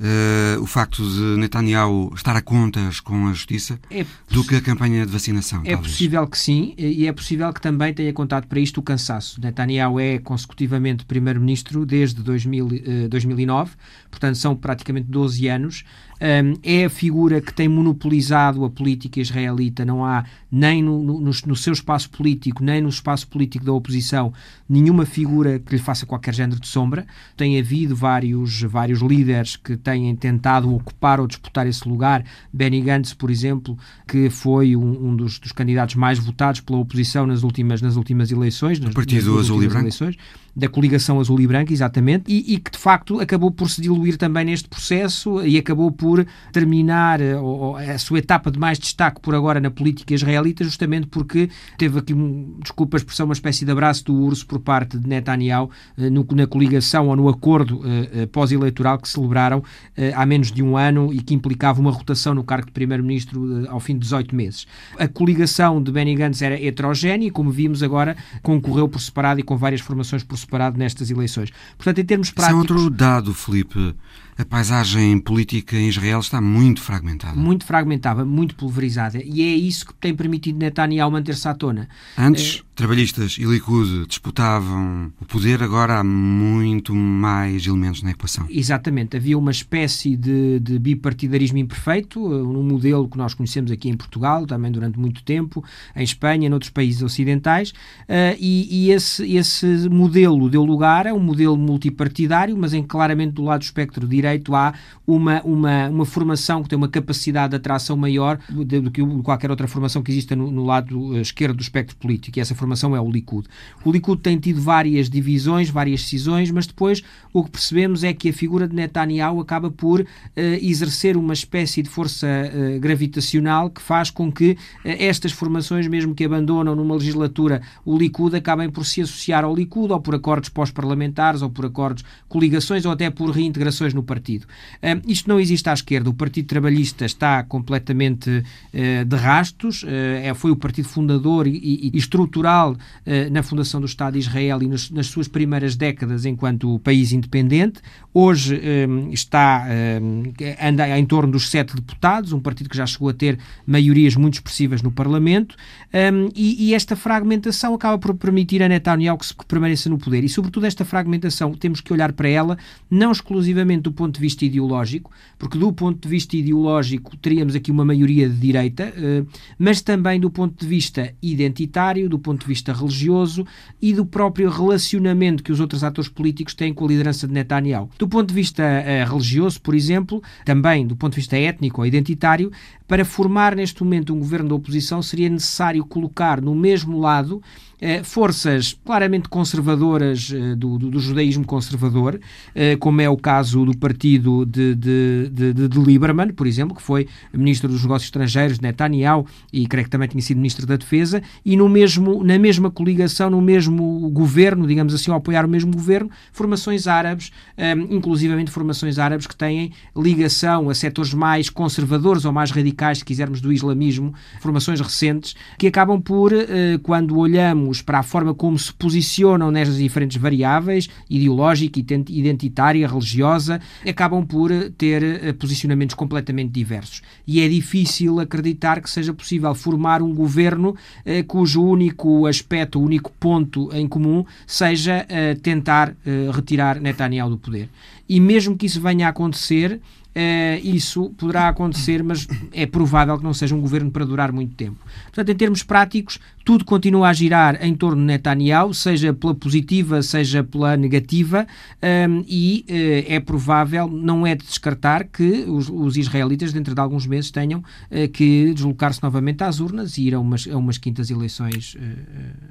Uh, o facto de Netanyahu estar a contas com a justiça é do que a campanha de vacinação. É talvez. possível que sim, e é possível que também tenha contado para isto o cansaço. Netanyahu é consecutivamente primeiro-ministro desde 2000, uh, 2009, portanto são praticamente 12 anos é a figura que tem monopolizado a política israelita. Não há nem no, no, no, seu espaço político, nem no espaço político da oposição, nenhuma figura que lhe faça qualquer género de sombra. Tem havido vários, vários líderes que têm tentado ocupar ou disputar esse lugar. Benny Gantz, por exemplo, que foi um, um dos, dos, candidatos mais votados pela oposição nas últimas, nas últimas eleições. Nas, Partido nas Azul e Branco. Eleições da coligação azul e branca, exatamente, e, e, que de facto acabou por se diluir também neste processo e acabou por terminar eh, a sua etapa de mais destaque por agora na política israelita, justamente porque teve aqui, desculpa a expressão, uma espécie de abraço do urso por parte de Netanyahu eh, no, na coligação ou no acordo uh, pós-eleitoral que celebraram uh, há menos de um ano e que implicava uma rotação no cargo de primeiro-ministro ao fim de 18 meses. A coligação de Benny Gantz era heterogénea e, como vimos agora, concorreu por separado e com várias formações por separado nestas eleições. Portanto, em termos práticos... Isso é outro dado, Felipe a paisagem política em Israel está muito fragmentada. Muito fragmentada, muito pulverizada. E é isso que tem permitido Netanyahu manter-se à tona. Antes, é... trabalhistas e Likud disputavam o poder, agora há muito mais elementos na equação. Exatamente. Havia uma espécie de, de bipartidarismo imperfeito, um modelo que nós conhecemos aqui em Portugal, também durante muito tempo, em Espanha, outros países ocidentais, uh, e, e esse, esse modelo deu lugar a um modelo multipartidário, mas em claramente do lado do espectro direito a uma, uma, uma formação que tem uma capacidade de atração maior do que qualquer outra formação que exista no, no lado eh, esquerdo do espectro político, e essa formação é o Likud. O Likud tem tido várias divisões, várias decisões, mas depois o que percebemos é que a figura de Netanyahu acaba por uh, exercer uma espécie de força uh, gravitacional que faz com que uh, estas formações, mesmo que abandonam numa legislatura o Likud, acabem por se associar ao Likud, ou por acordos pós-parlamentares, ou por acordos, coligações, ou até por reintegrações no partido. Isto não existe à esquerda. O Partido Trabalhista está completamente de rastos. É, foi o partido fundador e, e estrutural na fundação do Estado de Israel e nos, nas suas primeiras décadas enquanto país independente. Hoje está anda em torno dos sete deputados, um partido que já chegou a ter maiorias muito expressivas no Parlamento. E, e, esta fragmentação acaba por permitir a Netanyahu que, se, que permaneça no poder. E, sobretudo, esta fragmentação temos que olhar para ela não exclusivamente do ponto de vista ideológico, porque do ponto de vista ideológico teríamos aqui uma maioria de direita, eh, mas também do ponto de vista identitário, do ponto de vista religioso e do próprio relacionamento que os outros atores políticos têm com a liderança de Netanyahu. Do ponto de vista eh, religioso, por exemplo, também do ponto de vista étnico ou identitário, para formar neste momento um governo da oposição seria necessário colocar no mesmo lado forças claramente conservadoras eh, do, do, do, judaísmo conservador, eh, como é o caso do partido de, de, de, de, Lieberman, por exemplo, que foi ministro dos Negócios Estrangeiros Netanyahu e creio que também tinha sido ministro da Defesa, e no mesmo, na mesma coligação, no mesmo governo, digamos assim, ao apoiar o mesmo governo, formações árabes, inclusivamente formações árabes que têm ligação a setores mais conservadores ou mais radicais, se quisermos, do islamismo, formações recentes, que acabam por, quando olhamos para a forma como se posicionam nestas diferentes variáveis, ideológica, identitária, religiosa, acabam por ter eh, posicionamentos completamente diversos. E é difícil acreditar que seja possível formar um governo eh, cujo único aspecto, único ponto em comum seja eh, tentar eh, retirar Netanyahu do poder. E mesmo que isso venha a acontecer, Uh, isso poderá acontecer, mas é provável que não seja um governo para durar muito tempo. Portanto, em termos práticos, tudo continua a girar em torno de Netanyahu, seja pela positiva, seja pela negativa, um, ehm, e uh, é provável, não é de descartar, que os, os israelitas, dentro de alguns meses, tenham uh, que deslocar-se novamente às urnas e ir a umas, a umas quintas eleições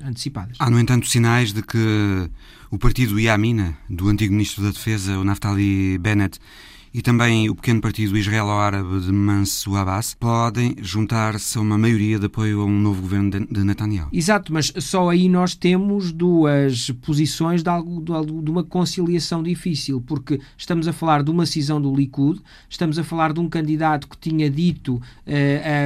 antecipadas. Há, no entanto, sinais de que o partido Yamina, do antigo ministro da Defesa, o Naftali Bennett, e também o pequeno partido israelo-árabe de Mansour Abbas podem juntar-se a uma maioria de apoio a um novo governo de Netanyahu. Exato, mas só aí nós temos duas posições de, algo, de uma conciliação difícil, porque estamos a falar de uma cisão do Likud, estamos a falar de um candidato que tinha dito uh,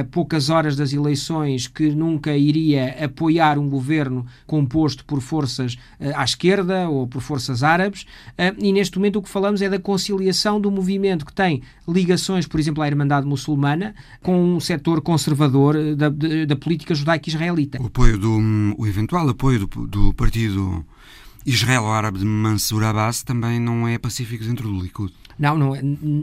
a poucas horas das eleições que nunca iria apoiar um governo composto por forças uh, à esquerda ou por forças árabes, uh, e neste momento o que falamos é da conciliação do movimento que tem ligações, por exemplo, à Irmandade Muçulmana, com um setor conservador da, da, da política judaica-israelita. O apoio do, o eventual apoio do, do partido israelo-árabe de Mansour Abbas também não é pacífico dentro do Likud. Não, não,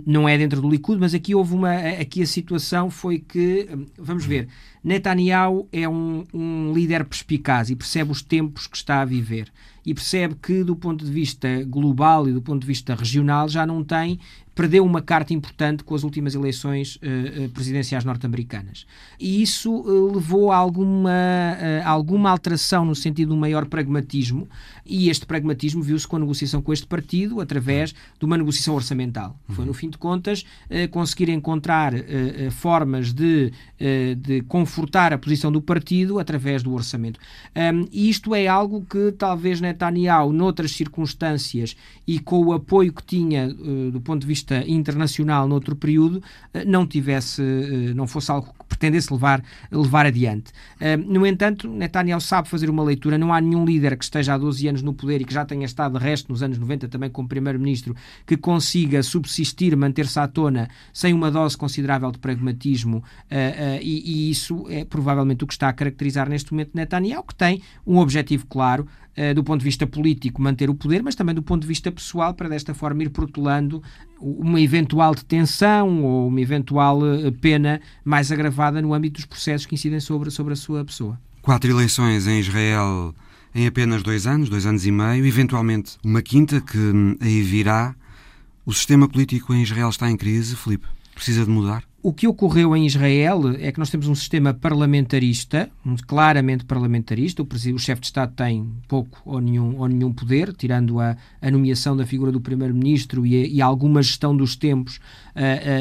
não é dentro do Likud, mas aqui houve uma. Aqui a situação foi que. Vamos ver. Netanyahu é um, um líder perspicaz e percebe os tempos que está a viver e percebe que, do ponto de vista global e do ponto de vista regional, já não tem perdeu uma carta importante com as últimas eleições uh, presidenciais norte-americanas. E isso uh, levou a alguma, uh, alguma alteração no sentido de um maior pragmatismo, e este pragmatismo viu-se com a negociação com este partido através de uma negociação orçamental. Foi, no uhum. fim de contas, conseguir encontrar formas de, de confortar a posição do partido através do orçamento. Um, e isto é algo que talvez Netanyahu, noutras circunstâncias e com o apoio que tinha do ponto de vista vista internacional noutro período eh, não tivesse, eh, não fosse algo que pretendesse levar, levar adiante. Eh, no entanto, Netanyahu sabe fazer uma leitura, não há nenhum líder que esteja há 12 anos no poder e que já tenha estado de resto nos anos 90 também como primeiro-ministro que consiga subsistir, manter-se à tona sem uma dose considerável de pragmatismo e, e isso é provavelmente o que está a caracterizar neste momento Netanyahu, que tem um objetivo claro, do ponto de vista político, manter o poder, mas também do ponto de vista pessoal, para desta forma ir protelando uma eventual detenção ou uma eventual eh, pena mais agravada no âmbito dos processos que incidem sobre, sobre a sua pessoa. Quatro eleições em Israel em apenas dois anos, dois anos e meio, eventualmente uma quinta que hum, aí virá. O sistema político em Israel está em crise, Felipe? Precisa de mudar? O que ocorreu em Israel é que nós temos um sistema parlamentarista, claramente parlamentarista. O, o chefe de Estado tem pouco ou nenhum, ou nenhum poder, tirando a, a nomeação da figura do primeiro-ministro e, e, alguma gestão dos tempos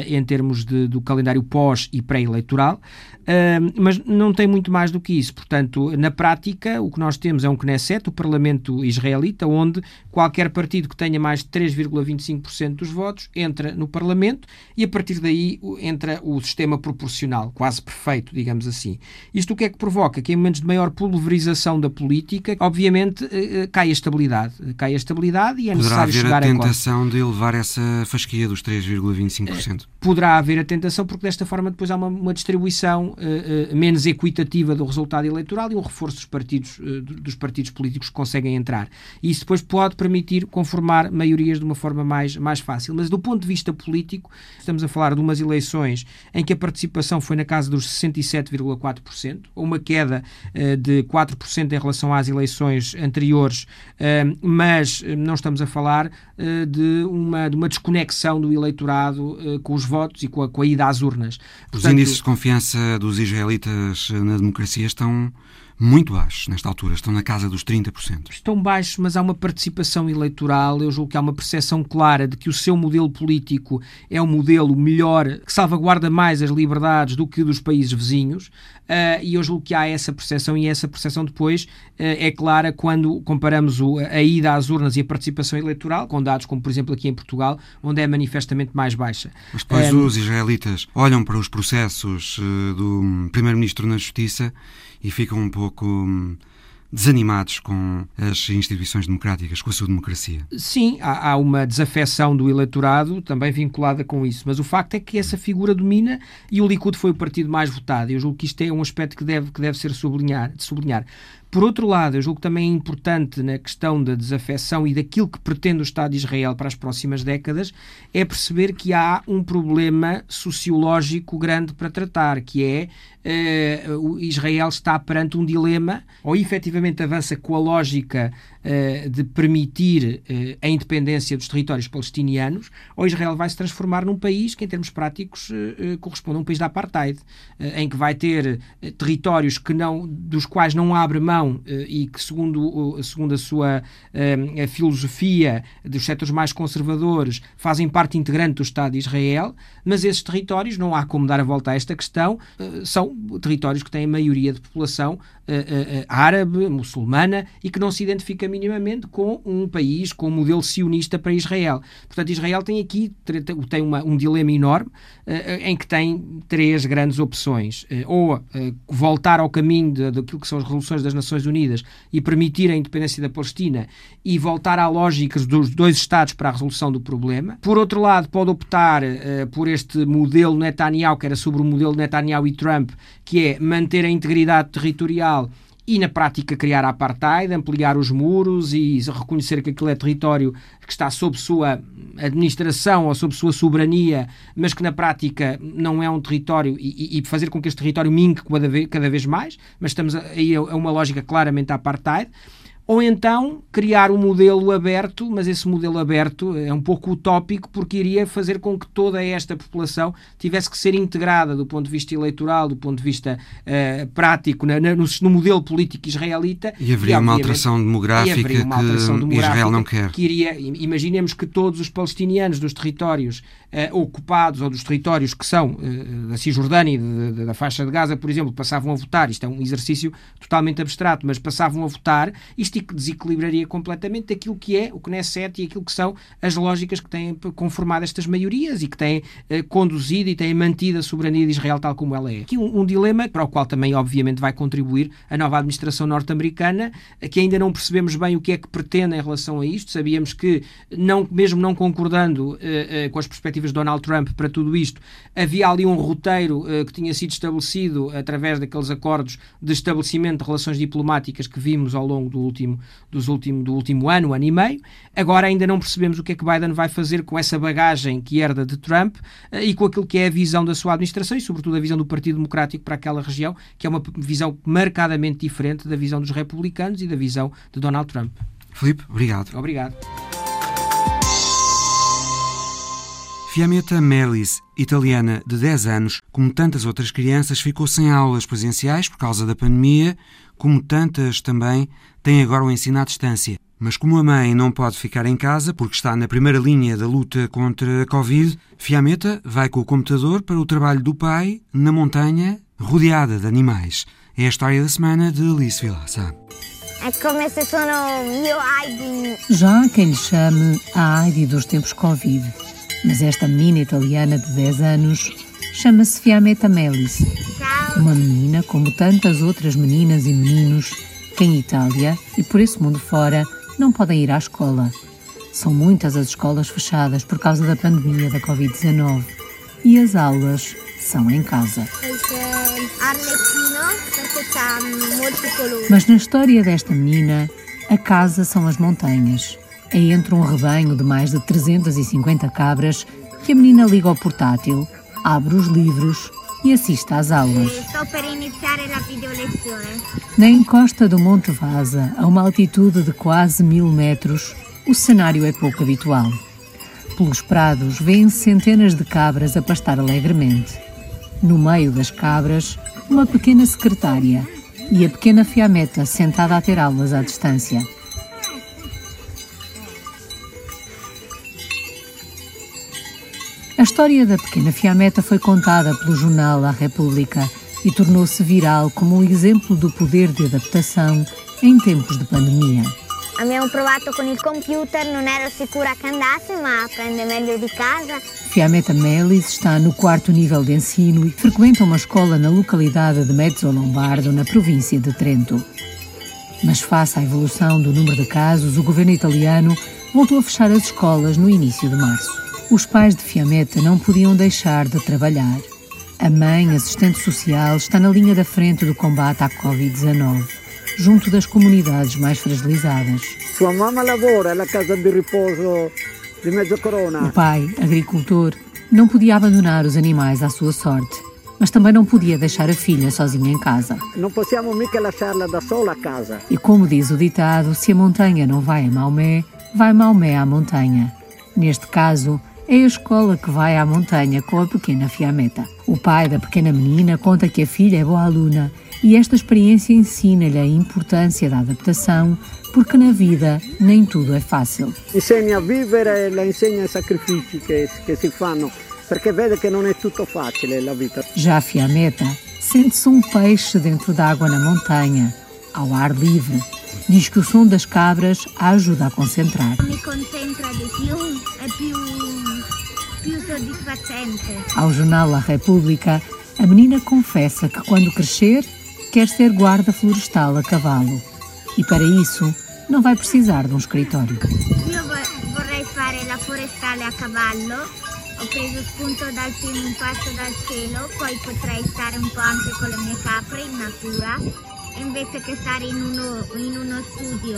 em termos de, do calendário pós e pré-eleitoral. Uh, mas não tem muito mais do que isso. Portanto, na prática, o que nós temos é um Knesset, o parlamento israelita, onde qualquer partido que tenha mais de 3,25% dos votos entra no parlamento e a partir daí entra o sistema proporcional, quase perfeito, digamos assim. Isto o que é que provoca? Que em momentos de maior pulverização da política, obviamente, eh, eh, cai a estabilidade. Cai a estabilidade e é Poderá necessário chegar a tentação de elevar essa fasquia dos 3,25%. Poderá haver a tentação, porque desta forma depois há uma, uma distribuição uh, menos equitativa do resultado eleitoral e um reforço dos partidos, uh, dos partidos políticos que conseguem entrar. E isso depois pode permitir conformar maiorias de uma forma mais, mais fácil. Mas do ponto de vista político, estamos a falar de umas eleições em que a participação foi na casa dos 67,4%, uma queda uh, de 4% em relação às eleições anteriores, uh, mas não estamos a falar uh, de, uma, de uma desconexão do eleitorado com os votos e com a, com a ida às urnas. Portanto, os índices de confiança dos israelitas na democracia estão muito baixos nesta altura, estão na casa dos 30%. Estão baixos, mas há uma participação eleitoral, eu julgo que há uma percepção clara de que o seu modelo político é um modelo melhor, que salvaguarda mais as liberdades do que dos países vizinhos, uh, e eu julgo que há essa percepção, e essa percepção depois uh, é clara quando comparamos o, a ida às urnas e a participação eleitoral, com dados como, por exemplo, aqui em Portugal, onde é manifestamente mais baixa. Mas depois um, os israelitas olham para os processos do Primeiro-Ministro na Justiça e ficam um pouco hum, desanimados com as instituições democráticas, com a sua democracia. Sim, há, há, uma desafecção do eleitorado também vinculada com isso, mas o facto é que essa figura domina e o Likud foi o partido mais votado. Eu julgo que isto é um aspecto que deve, que deve ser sublinhar, sublinhar. Por outro lado, eu julgo também é importante na questão da desafecção e daquilo que pretende o Estado de Israel para as próximas décadas é perceber que há um problema sociológico grande para tratar, que é Israel está perante um dilema, ou efetivamente avança com a lógica de permitir a independência dos territórios palestinianos, ou Israel vai se transformar num país que, em termos práticos, corresponde a um país da apartheid, em que vai ter territórios que não, dos quais não abre mão e que, segundo, segundo a sua a filosofia dos setores mais conservadores, fazem parte integrante do Estado de Israel, mas esses territórios, não há como dar a volta a esta questão, são territórios que têm maioria de população árabe, muçulmana e que não se identifica minimamente com um país com um modelo sionista para Israel. Portanto, Israel tem aqui tem uma, um dilema enorme uh, em que tem três grandes opções. Uh, ou uh, voltar ao caminho daquilo que são as resoluções das Nações Unidas e permitir a independência da Palestina e voltar à lógica dos dois Estados para a resolução do problema. Por outro lado, pode optar por este modelo Netanyahu, que era sobre o modelo Netanyahu e Trump, que é manter a integridade territorial e na prática criar a apartheid, ampliar os muros e reconhecer que aquilo é território que está sob sua administração ou sob sua soberania, mas que na prática não é um território e, e fazer com que este território minque cada vez, cada vez mais, mas estamos aí a, uma lógica claramente apartheid ou então criar um modelo aberto, mas esse modelo aberto é um pouco utópico porque iria fazer com que toda esta população tivesse que ser integrada do ponto de vista eleitoral, do ponto de vista uh, prático, na, na, no, no, modelo político israelita. E haveria e, uma alteração demográfica uma alteração que demográfica Israel não quer. Que iria, imaginemos que todos os palestinianos dos territórios uh, ocupados ou dos territórios que são uh, da Cisjordânia e da faixa de Gaza, por exemplo, passavam a votar, isto é um exercício totalmente abstrato, mas passavam a votar, isto desequilibraria completamente aquilo que é o Knesset e aquilo que são as lógicas que têm conformado estas maiorias e que têm eh, conduzido e têm mantido a soberania de Israel tal como ela é. Aqui um, um, dilema para o qual também, obviamente, vai contribuir a nova administração norte-americana, que ainda não percebemos bem o que é que pretende em relação a isto. Sabíamos que, não, mesmo não concordando eh, eh, com as perspectivas de Donald Trump para tudo isto, havia ali um roteiro que tinha sido estabelecido através daqueles acordos de estabelecimento de relações diplomáticas que vimos ao longo do último último, dos último, do último ano, ano e meio. Agora ainda não percebemos o que é que Biden vai fazer com essa bagagem que herda de Trump eh, e com aquilo que é a visão da sua administração e, sobretudo, a visão do Partido Democrático para aquela região, que é uma visão marcadamente diferente da visão dos republicanos e da visão de Donald Trump. Filipe, obrigado. Obrigado. Fiametta Melis, italiana de 10 anos, como tantas outras crianças, ficou sem aulas presenciais por causa da pandemia, como tantas também têm agora o ensino à distância. Mas como a mãe não pode ficar em casa porque está na primeira linha da luta contra a Covid, Fiametta vai com o computador para o trabalho do pai na montanha, rodeada de animais. É a história da semana de Alice Vilaça. É. Já há quem lhe chame a Heidi dos tempos Covid mas esta menina italiana de 10 anos chama-se Fiametta Melis. Uma menina como tantas outras meninas e meninos que em Itália e por esse mundo fora não podem ir à escola. São muitas as escolas fechadas por causa da pandemia da Covid-19 e as aulas são em casa. Mas na história desta menina, a casa são as montanhas é entre um rebanho de mais de 350 cabras que a menina liga ao portátil, abre os livros e assiste às aulas. Na encosta do Monte Vaza, a uma altitude de quase mil metros, o cenário é pouco habitual. Pelos prados vêem-se centenas de cabras a pastar alegremente. No meio das cabras, uma pequena secretária e a pequena fiameta sentada a ter aulas à distância. História da pequena Fiametta foi contada pelo jornal La República e tornou-se viral como um exemplo do poder de adaptação em tempos de pandemia. Abbiamo provato con il computer, non ero sicura che andasse, ma aprende meglio di casa. Fiametta Melis está no quarto nível de ensino e frequenta uma escola na localidade de Mezzo Lombardo, na província de Trento. Mas face à evolução do número de casos, o governo italiano voltou a fechar as escolas no início de março. Os pais de Fiametta não podiam deixar de trabalhar. A mãe, assistente social, está na linha da frente do combate à Covid-19, junto das comunidades mais fragilizadas. Sua mamãe lavora na casa de repouso de Corona. O pai, agricultor, não podia abandonar os animais à sua sorte mas também não podia deixar a filha sozinha em casa. Não possiamo mica lasciarla da sola a casa. E como diz o ditado, se a montanha não vai a Maomé, vai Maomé à montanha. Neste caso, é a escola que vai à montanha com a pequena Fiameta. O pai da pequena menina conta que a filha é boa aluna e esta experiência ensina-lhe a importância da adaptação, porque na vida nem tudo é fácil. Insegna a vivere e la insegna i sacrifici che, che si fanno, perché vede che non è tutto facile la vita. Já a Fiameta sente-se um peixe dentro d'água na montanha, ao ar livre. Diz que o som das cabras a ajuda a concentrar. Mi concentra di più, è più. Ao jornal La República, a menina confessa que quando crescer quer ser guarda florestal a cavalo. E para isso não vai precisar de um escritório. Io vo- vorrei fare la forestale a cavallo. Ho preso spunto dal film Un passo dal cielo, poi potrei stare un po' anche con le mie capre in natura, invece che stare in uno, in uno studio.